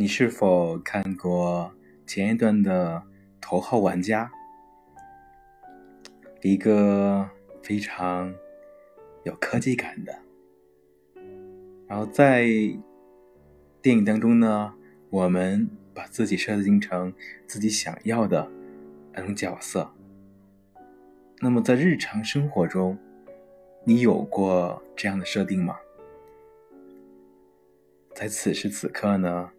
你是否看过前一段的《头号玩家》？一个非常有科技感的。然后在电影当中呢，我们把自己设定成自己想要的那种角色。那么在日常生活中，你有过这样的设定吗？在此时此刻呢，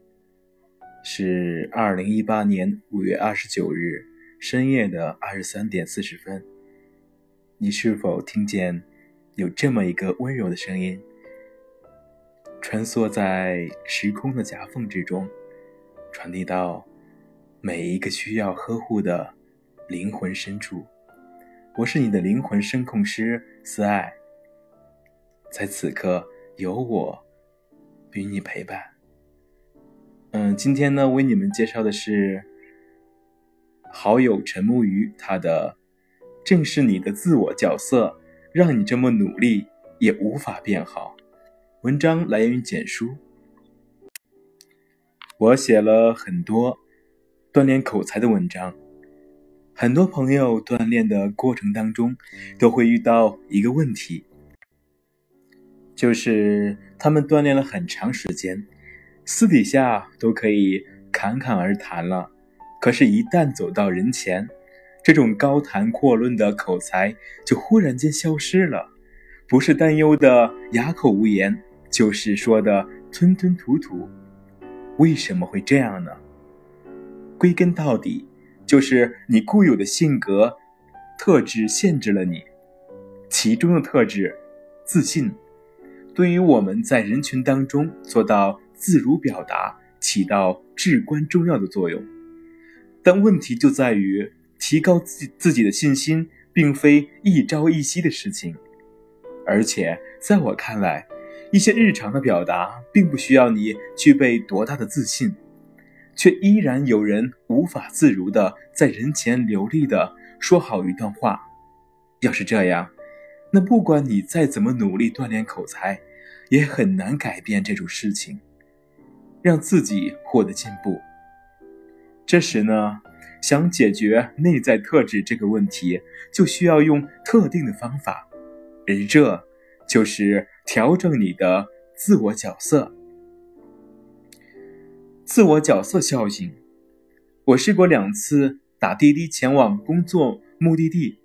是二零一八年五月二十九日深夜的二十三点四十分。你是否听见有这么一个温柔的声音，穿梭在时空的夹缝之中，传递到每一个需要呵护的灵魂深处？我是你的灵魂声控师思爱，在此刻有我与你陪伴。嗯，今天呢，为你们介绍的是好友陈木鱼他的。正是你的自我角色，让你这么努力也无法变好。文章来源于简书。我写了很多锻炼口才的文章。很多朋友锻炼的过程当中，都会遇到一个问题，就是他们锻炼了很长时间，私底下都可以侃侃而谈了，可是，一旦走到人前。这种高谈阔论的口才就忽然间消失了，不是担忧的哑口无言，就是说的吞吞吐吐。为什么会这样呢？归根到底，就是你固有的性格特质限制了你。其中的特质，自信，对于我们在人群当中做到自如表达，起到至关重要的作用。但问题就在于。提高自自己的信心，并非一朝一夕的事情，而且在我看来，一些日常的表达并不需要你具备多大的自信，却依然有人无法自如的在人前流利的说好一段话。要是这样，那不管你再怎么努力锻炼口才，也很难改变这种事情，让自己获得进步。这时呢？想解决内在特质这个问题，就需要用特定的方法，而这就是调整你的自我角色。自我角色效应，我试过两次打滴滴前往工作目的地，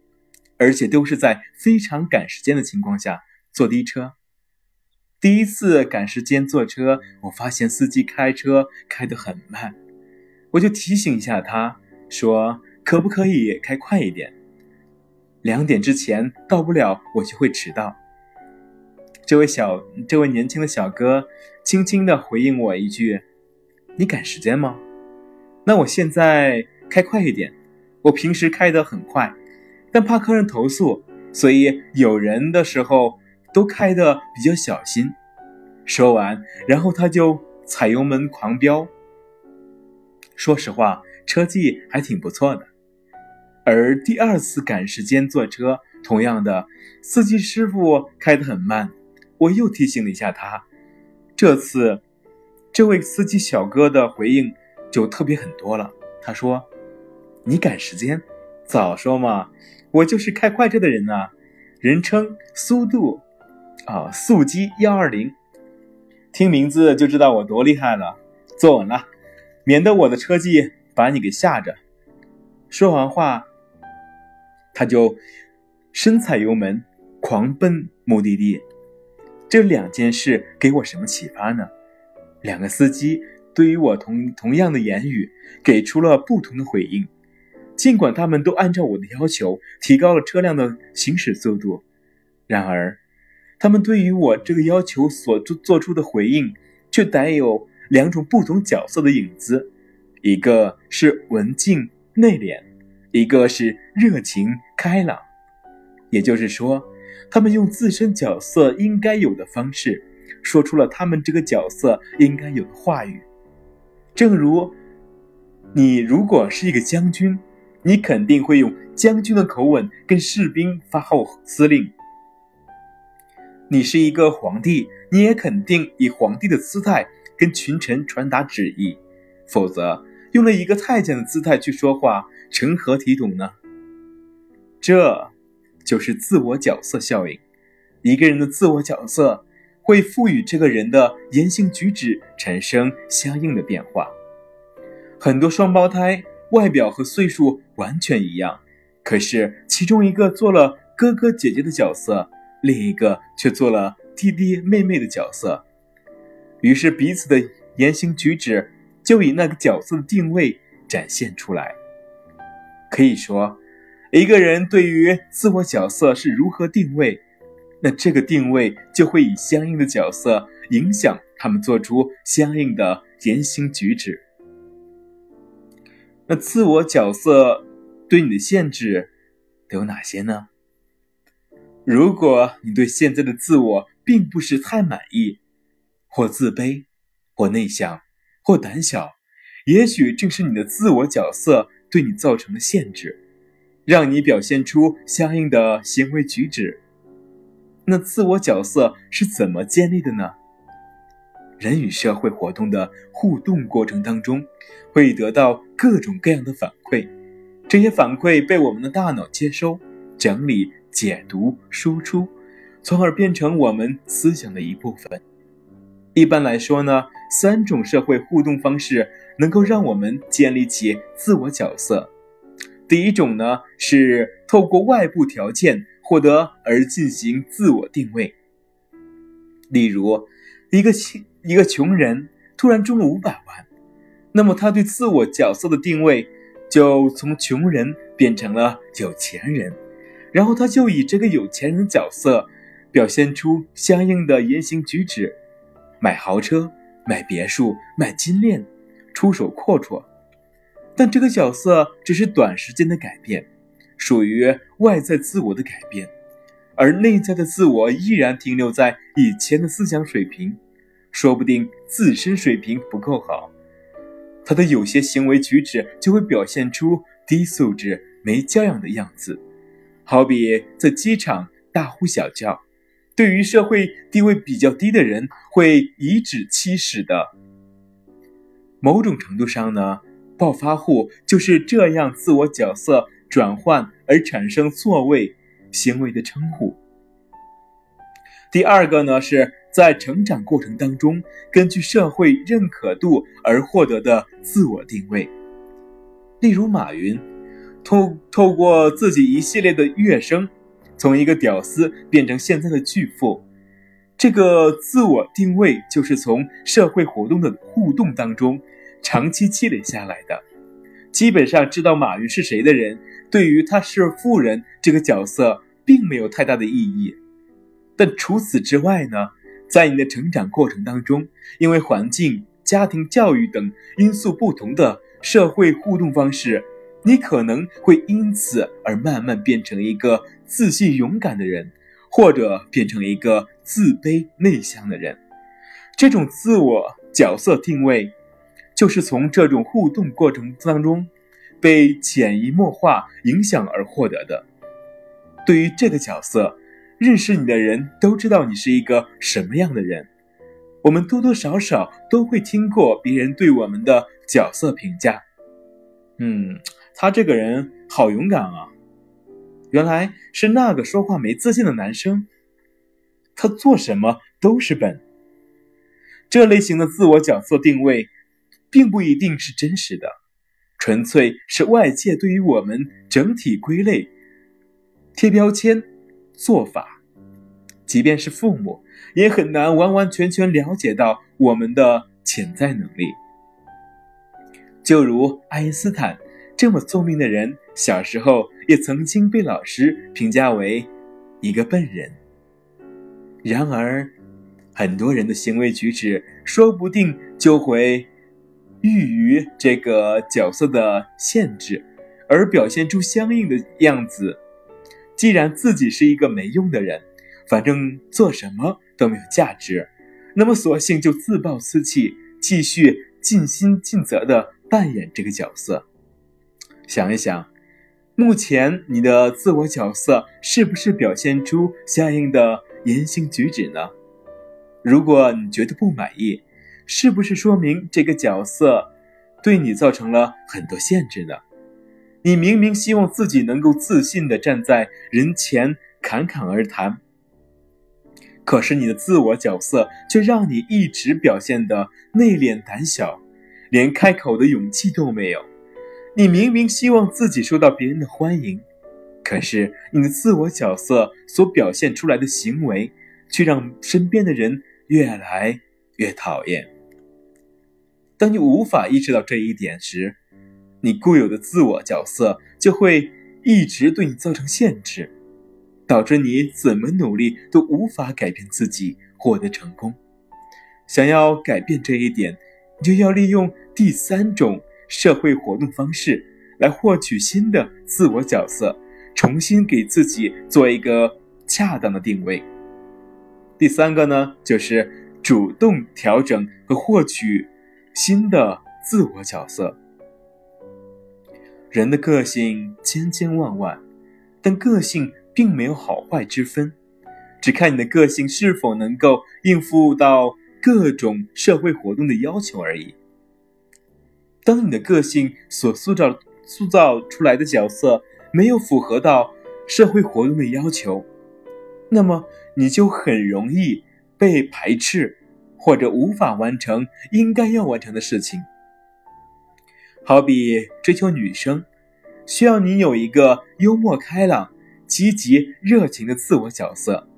而且都是在非常赶时间的情况下坐的车。第一次赶时间坐车，我发现司机开车开得很慢，我就提醒一下他。说可不可以开快一点？两点之前到不了，我就会迟到。这位小，这位年轻的小哥轻轻的回应我一句：“你赶时间吗？”那我现在开快一点。我平时开得很快，但怕客人投诉，所以有人的时候都开得比较小心。说完，然后他就踩油门狂飙。说实话。车技还挺不错的，而第二次赶时间坐车，同样的，司机师傅开得很慢，我又提醒了一下他。这次，这位司机小哥的回应就特别很多了。他说：“你赶时间，早说嘛，我就是开快车的人呐，人称速度，啊，速激幺二零，听名字就知道我多厉害了。坐稳了，免得我的车技。”把你给吓着。说完话，他就深踩油门，狂奔目的地。这两件事给我什么启发呢？两个司机对于我同同样的言语，给出了不同的回应。尽管他们都按照我的要求提高了车辆的行驶速度，然而，他们对于我这个要求所做做出的回应，却带有两种不同角色的影子。一个是文静内敛，一个是热情开朗。也就是说，他们用自身角色应该有的方式，说出了他们这个角色应该有的话语。正如你如果是一个将军，你肯定会用将军的口吻跟士兵发号司令。你是一个皇帝，你也肯定以皇帝的姿态跟群臣传达旨意，否则用了一个太监的姿态去说话，成何体统呢？这，就是自我角色效应。一个人的自我角色会赋予这个人的言行举止产生相应的变化。很多双胞胎外表和岁数完全一样，可是其中一个做了哥哥姐姐的角色。另一个却做了弟弟妹妹的角色，于是彼此的言行举止就以那个角色的定位展现出来。可以说，一个人对于自我角色是如何定位，那这个定位就会以相应的角色影响他们做出相应的言行举止。那自我角色对你的限制都有哪些呢？如果你对现在的自我并不是太满意，或自卑，或内向，或胆小，也许正是你的自我角色对你造成的限制，让你表现出相应的行为举止。那自我角色是怎么建立的呢？人与社会活动的互动过程当中，会得到各种各样的反馈，这些反馈被我们的大脑接收、整理。解读、输出，从而变成我们思想的一部分。一般来说呢，三种社会互动方式能够让我们建立起自我角色。第一种呢，是透过外部条件获得而进行自我定位。例如，一个一个穷人突然中了五百万，那么他对自我角色的定位就从穷人变成了有钱人。然后他就以这个有钱人角色，表现出相应的言行举止，买豪车、买别墅、买金链，出手阔绰。但这个角色只是短时间的改变，属于外在自我的改变，而内在的自我依然停留在以前的思想水平，说不定自身水平不够好，他的有些行为举止就会表现出低素质、没教养的样子。好比在机场大呼小叫，对于社会地位比较低的人会颐指气使的。某种程度上呢，暴发户就是这样自我角色转换而产生错位行为的称呼。第二个呢，是在成长过程当中根据社会认可度而获得的自我定位，例如马云。透透过自己一系列的跃升，从一个屌丝变成现在的巨富，这个自我定位就是从社会活动的互动当中长期积累下来的。基本上知道马云是谁的人，对于他是富人这个角色并没有太大的意义。但除此之外呢，在你的成长过程当中，因为环境、家庭教育等因素不同的社会互动方式。你可能会因此而慢慢变成一个自信勇敢的人，或者变成一个自卑内向的人。这种自我角色定位，就是从这种互动过程当中被潜移默化影响而获得的。对于这个角色，认识你的人都知道你是一个什么样的人。我们多多少少都会听过别人对我们的角色评价。嗯。他这个人好勇敢啊！原来是那个说话没自信的男生。他做什么都是笨。这类型的自我角色定位，并不一定是真实的，纯粹是外界对于我们整体归类、贴标签做法。即便是父母，也很难完完全全了解到我们的潜在能力。就如爱因斯坦。这么聪明的人，小时候也曾经被老师评价为一个笨人。然而，很多人的行为举止说不定就会遇于这个角色的限制，而表现出相应的样子。既然自己是一个没用的人，反正做什么都没有价值，那么索性就自暴自弃，继续尽心尽责的扮演这个角色。想一想，目前你的自我角色是不是表现出相应的言行举止呢？如果你觉得不满意，是不是说明这个角色对你造成了很多限制呢？你明明希望自己能够自信的站在人前侃侃而谈，可是你的自我角色却让你一直表现的内敛胆小，连开口的勇气都没有。你明明希望自己受到别人的欢迎，可是你的自我角色所表现出来的行为，却让身边的人越来越讨厌。当你无法意识到这一点时，你固有的自我角色就会一直对你造成限制，导致你怎么努力都无法改变自己，获得成功。想要改变这一点，你就要利用第三种社会活动方式来获取新的自我角色，重新给自己做一个恰当的定位。第三个呢，就是主动调整和获取。新的自我角色，人的个性千千万万，但个性并没有好坏之分，只看你的个性是否能够应付到各种社会活动的要求而已。当你的个性所塑造塑造出来的角色没有符合到社会活动的要求，那么你就很容易被排斥。或者无法完成应该要完成的事情，好比追求女生，需要你有一个幽默开朗、积极热情的自我角色，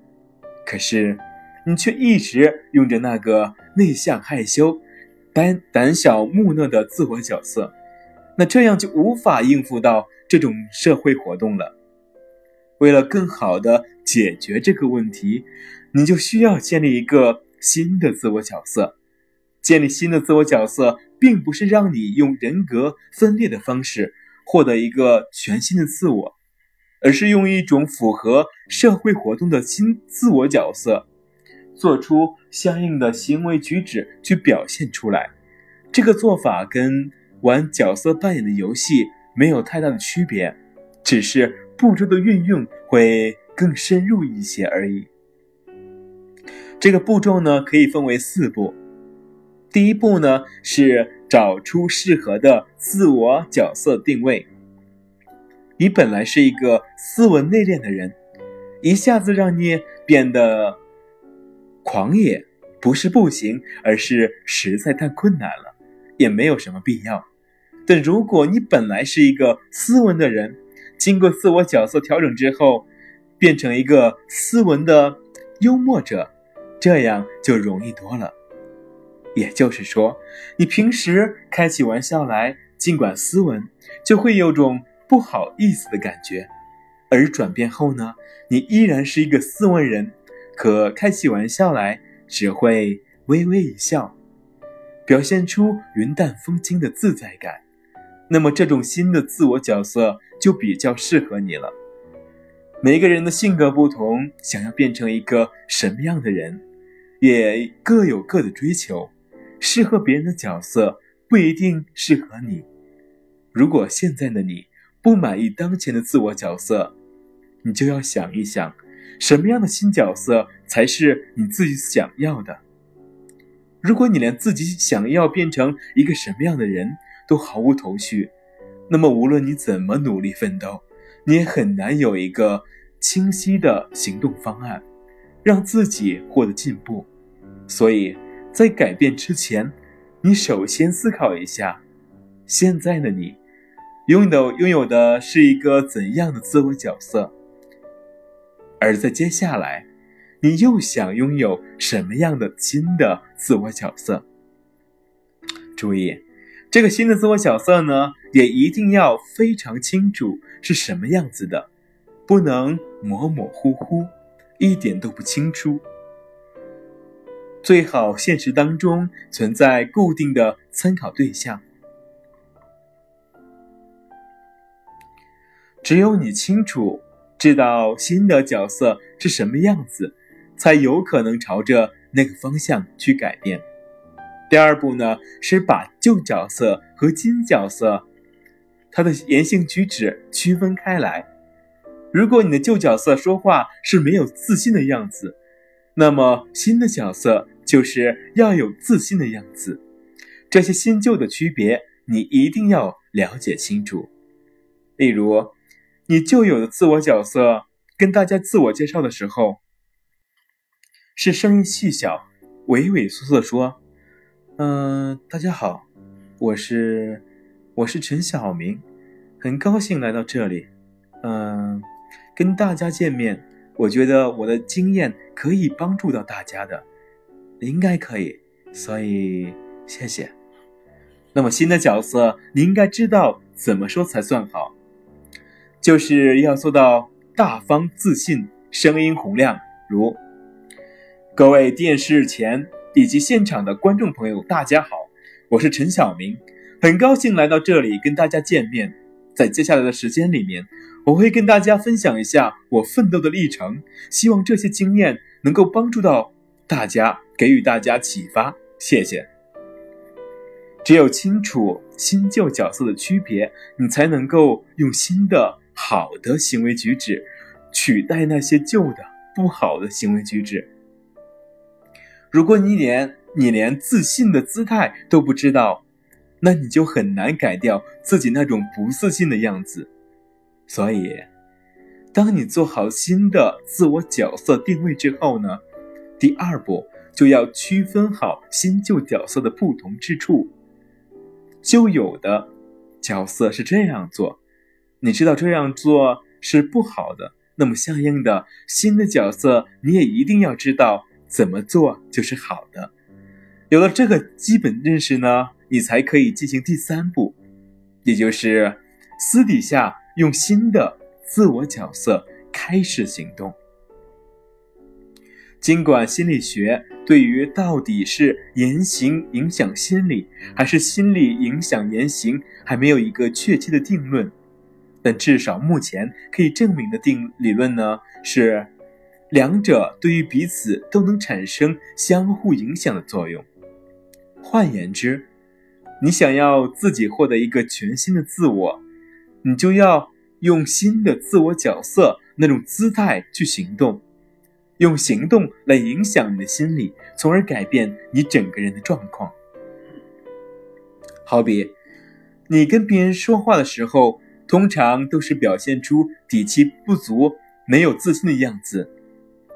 可是你却一直用着那个内向害羞、胆胆小木讷的自我角色，那这样就无法应付到这种社会活动了。为了更好的解决这个问题，你就需要建立一个。新的自我角色，建立新的自我角色，并不是让你用人格分裂的方式获得一个全新的自我，而是用一种符合社会活动的新自我角色，做出相应的行为举止去表现出来。这个做法跟玩角色扮演的游戏没有太大的区别，只是步骤的运用会更深入一些而已。这个步骤呢，可以分为四步。第一步呢，是找出适合的自我角色定位。你本来是一个斯文内敛的人，一下子让你变得狂野，不是不行，而是实在太困难了，也没有什么必要。但如果你本来是一个斯文的人，经过自我角色调整之后，变成一个斯文的幽默者。这样就容易多了。也就是说，你平时开起玩笑来，尽管斯文，就会有种不好意思的感觉；而转变后呢，你依然是一个斯文人，可开起玩笑来只会微微一笑，表现出云淡风轻的自在感。那么，这种新的自我角色就比较适合你了。每个人的性格不同，想要变成一个什么样的人？也各有各的追求，适合别人的角色不一定适合你。如果现在的你不满意当前的自我角色，你就要想一想，什么样的新角色才是你自己想要的。如果你连自己想要变成一个什么样的人都毫无头绪，那么无论你怎么努力奋斗，你也很难有一个清晰的行动方案。让自己获得进步，所以在改变之前，你首先思考一下，现在的你拥有拥有的是一个怎样的自我角色，而在接下来，你又想拥有什么样的新的自我角色？注意，这个新的自我角色呢，也一定要非常清楚是什么样子的，不能模模糊糊。一点都不清楚，最好现实当中存在固定的参考对象。只有你清楚知道新的角色是什么样子，才有可能朝着那个方向去改变。第二步呢，是把旧角色和新角色他的言行举止区分开来。如果你的旧角色说话是没有自信的样子，那么新的角色就是要有自信的样子。这些新旧的区别，你一定要了解清楚。例如，你旧有的自我角色跟大家自我介绍的时候，是声音细小、畏畏缩缩说：“嗯，大家好，我是我是陈晓明，很高兴来到这里。嗯，跟大家见面，我觉得我的经验可以帮助到大家的，应该可以，所以谢谢。那么新的角色，你应该知道怎么说才算好，就是要做到大方自信，声音洪亮，如。”各位电视前以及现场的观众朋友，大家好，我是陈晓明，很高兴来到这里跟大家见面。在接下来的时间里面，我会跟大家分享一下我奋斗的历程，希望这些经验能够帮助到大家，给予大家启发。谢谢。只有清楚新旧角色的区别，你才能够用新的好的行为举止取代那些旧的不好的行为举止。如果你连你连自信的姿态都不知道，那你就很难改掉自己那种不自信的样子。所以，当你做好新的自我角色定位之后呢，第二步就要区分好新旧角色的不同之处。旧有的角色是这样做，你知道这样做是不好的，那么相应的新的角色你也一定要知道。怎么做就是好的？有了这个基本认识呢，你才可以进行第三步，也就是私底下用新的自我角色开始行动。尽管心理学对于到底是言行影响心理，还是心理影响言行，还没有一个确切的定论，但至少目前可以证明的定理论呢是。两者对于彼此都能产生相互影响的作用。换言之，你想要自己获得一个全新的自我，你就要用新的自我角色那种姿态去行动，用行动来影响你的心理，从而改变你整个人的状况。好比，你跟别人说话的时候，通常都是表现出底气不足、没有自信的样子。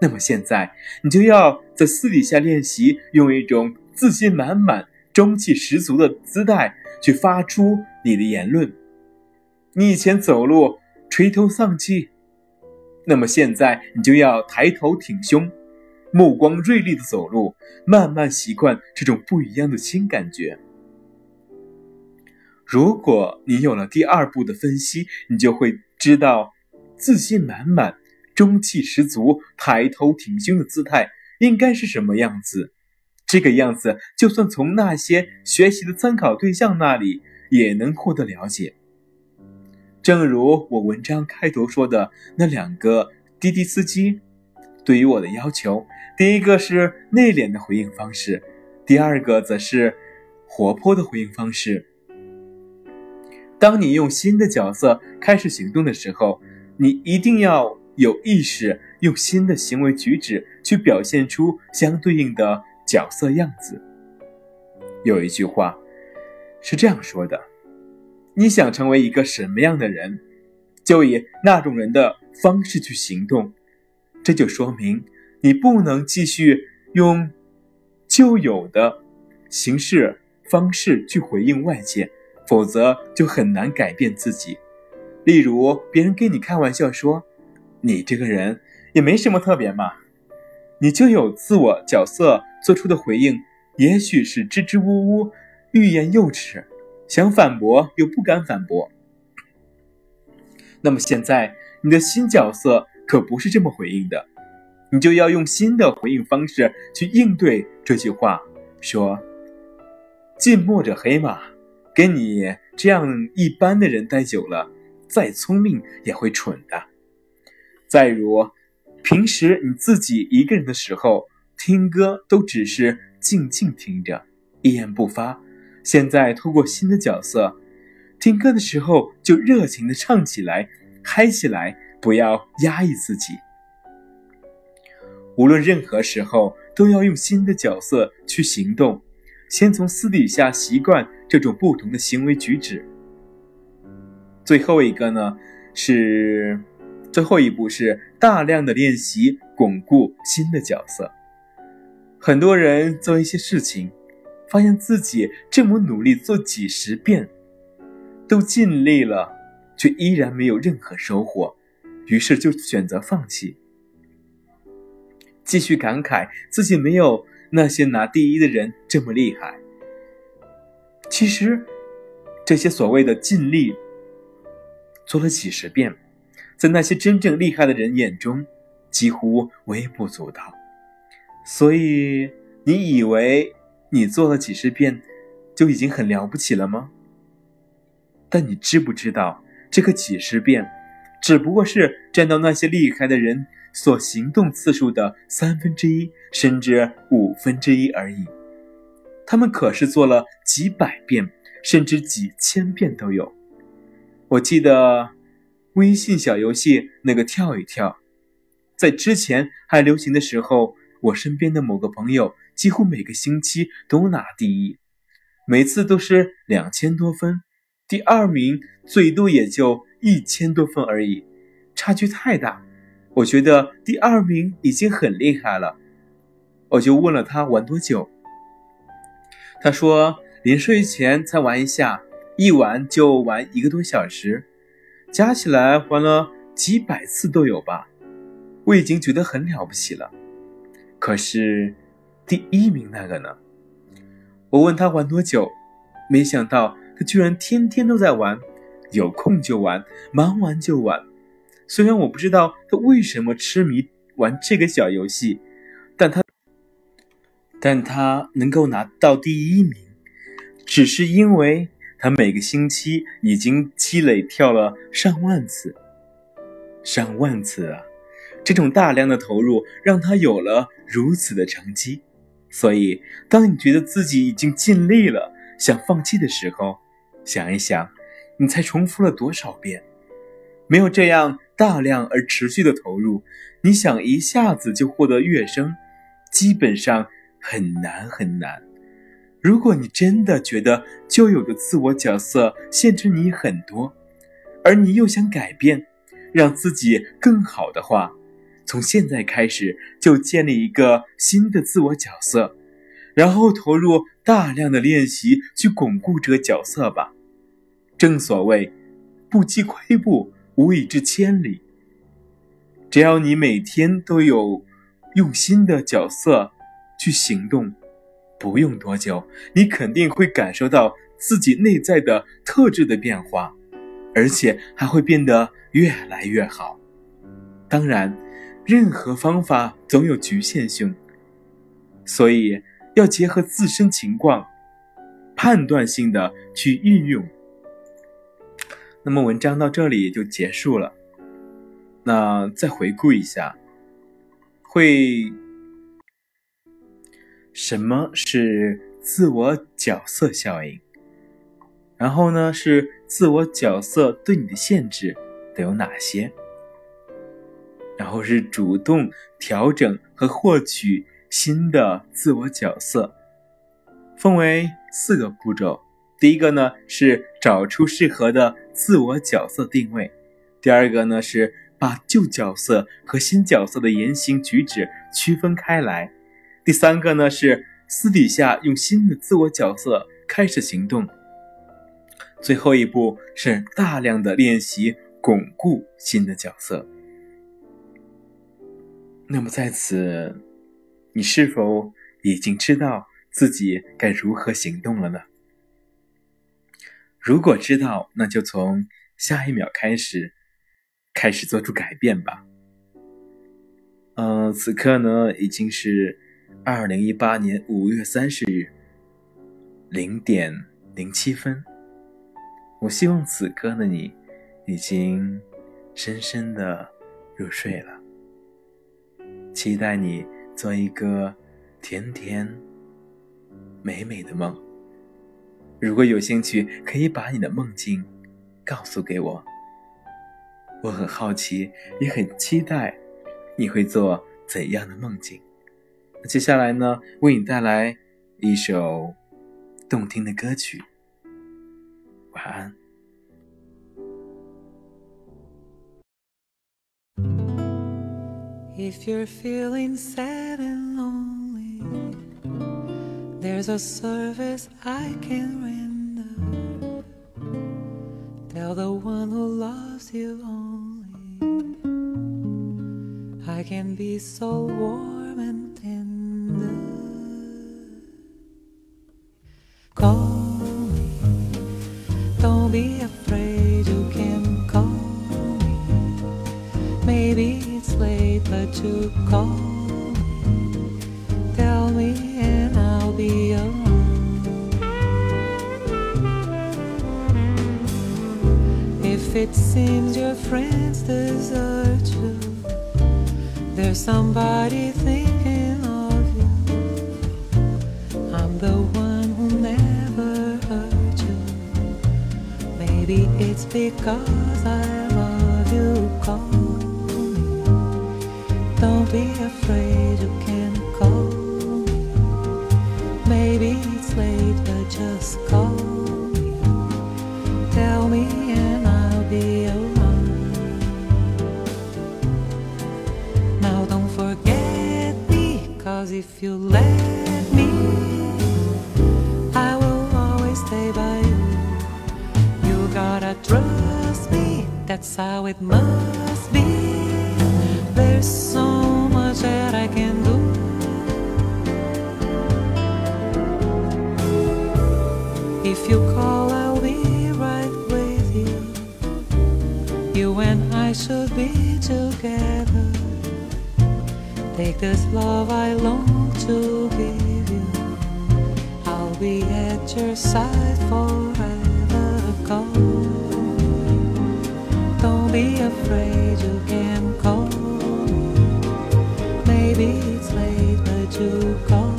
那么现在，你就要在私底下练习，用一种自信满满、中气十足的姿态去发出你的言论。你以前走路垂头丧气，那么现在你就要抬头挺胸，目光锐利的走路，慢慢习惯这种不一样的新感觉。如果你有了第二步的分析，你就会知道自信满满。中气十足、抬头挺胸的姿态应该是什么样子？这个样子，就算从那些学习的参考对象那里也能获得了解。正如我文章开头说的，那两个滴滴司机对于我的要求，第一个是内敛的回应方式，第二个则是活泼的回应方式。当你用新的角色开始行动的时候，你一定要。有意识用新的行为举止去表现出相对应的角色样子。有一句话是这样说的：“你想成为一个什么样的人，就以那种人的方式去行动。”这就说明你不能继续用旧有的形式方式去回应外界，否则就很难改变自己。例如，别人跟你开玩笑说。你这个人也没什么特别嘛，你就有自我角色做出的回应，也许是支支吾吾、欲言又止，想反驳又不敢反驳。那么现在你的新角色可不是这么回应的，你就要用新的回应方式去应对这句话，说：“近墨者黑嘛，跟你这样一般的人待久了，再聪明也会蠢的。”再如，平时你自己一个人的时候听歌，都只是静静听着，一言不发。现在通过新的角色，听歌的时候就热情的唱起来，嗨起来，不要压抑自己。无论任何时候，都要用新的角色去行动，先从私底下习惯这种不同的行为举止。最后一个呢，是最后一步是大量的练习巩固新的角色。很多人做一些事情，发现自己这么努力做几十遍，都尽力了，却依然没有任何收获，于是就选择放弃，继续感慨自己没有那些拿第一的人这么厉害。其实，这些所谓的尽力。做了几十遍，在那些真正厉害的人眼中，几乎微不足道。所以，你以为你做了几十遍，就已经很了不起了吗？但你知不知道，这个几十遍，只不过是占到那些厉害的人所行动次数的三分之一，甚至五分之一而已。他们可是做了几百遍，甚至几千遍都有。我记得微信小游戏那个跳一跳，在之前还流行的时候，我身边的某个朋友几乎每个星期都拿第一，每次都是两千多分，第二名最多也就一千多分而已，差距太大。我觉得第二名已经很厉害了，我就问了他玩多久，他说临睡前才玩一下。一玩就玩一个多小时，加起来玩了几百次都有吧。我已经觉得很了不起了。可是第一名那个呢？我问他玩多久，没想到他居然天天都在玩，有空就玩，忙完就玩。虽然我不知道他为什么痴迷玩这个小游戏，但他但他能够拿到第一名，只是因为。他每个星期已经积累跳了上万次，上万次啊！这种大量的投入让他有了如此的成绩。所以，当你觉得自己已经尽力了，想放弃的时候，想一想，你才重复了多少遍？没有这样大量而持续的投入，你想一下子就获得跃升，基本上很难很难。如果你真的觉得旧有的自我角色限制你很多，而你又想改变，让自己更好的话，从现在开始就建立一个新的自我角色，然后投入大量的练习去巩固这个角色吧。正所谓，不积跬步，无以至千里。只要你每天都有用心的角色去行动。不用多久，你肯定会感受到自己内在的特质的变化，而且还会变得越来越好。当然，任何方法总有局限性，所以要结合自身情况，判断性的去运用。那么，文章到这里就结束了。那再回顾一下，会。什么是自我角色效应？然后呢，是自我角色对你的限制都有哪些？然后是主动调整和获取新的自我角色，分为四个步骤。第一个呢是找出适合的自我角色定位，第二个呢是把旧角色和新角色的言行举止区分开来。第三个呢是私底下用新的自我角色开始行动。最后一步是大量的练习巩固新的角色。那么在此，你是否已经知道自己该如何行动了呢？如果知道，那就从下一秒开始，开始做出改变吧。嗯，此刻呢已经是。二零一八年五月三十日零点零七分，我希望此刻的你已经深深的入睡了。期待你做一个甜甜美美的梦。如果有兴趣，可以把你的梦境告诉给我。我很好奇，也很期待你会做怎样的梦境？那接下来呢，为你带来一首动听的歌曲。晚安。If you're feeling sad there's a service I can render. Tell the one who loves you only, I can be so warm and tender. Call me, don't be afraid, you can call me. Maybe it's late, but you call it seems your friends desert you, there's somebody thinking of you. I'm the one who never hurt you. Maybe it's because I love you. Call me. Don't be afraid, you can if you let me, I will always stay by you. You gotta trust me, that's how it must be. There's so much that I can do. If you call, I'll be right with you. You and I should be together. Take this love I long to give you. I'll be at your side forever. Me. Don't be afraid, you can call me. Maybe it's late, but you call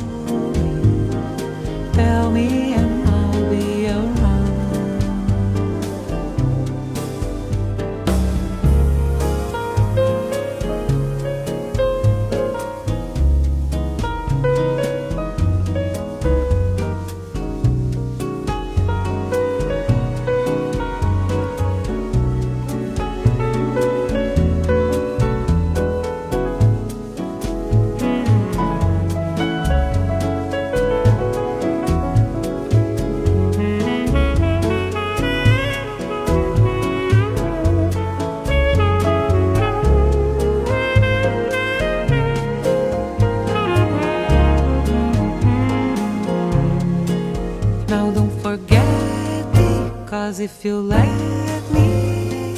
if you let me,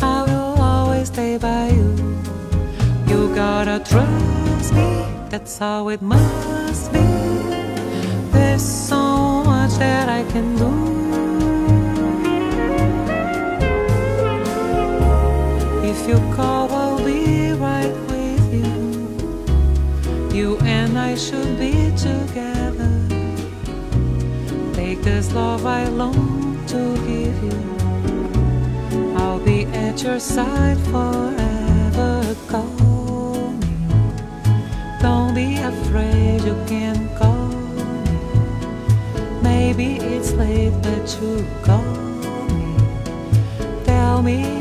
I will always stay by you. You gotta trust me, that's how it must be. There's so much that I can do. If you call, I'll be right with you. You and I should be together. Take this love I long to give you. I'll be at your side forever. Call me. Don't be afraid, you can call me. Maybe it's late, but you call me. Tell me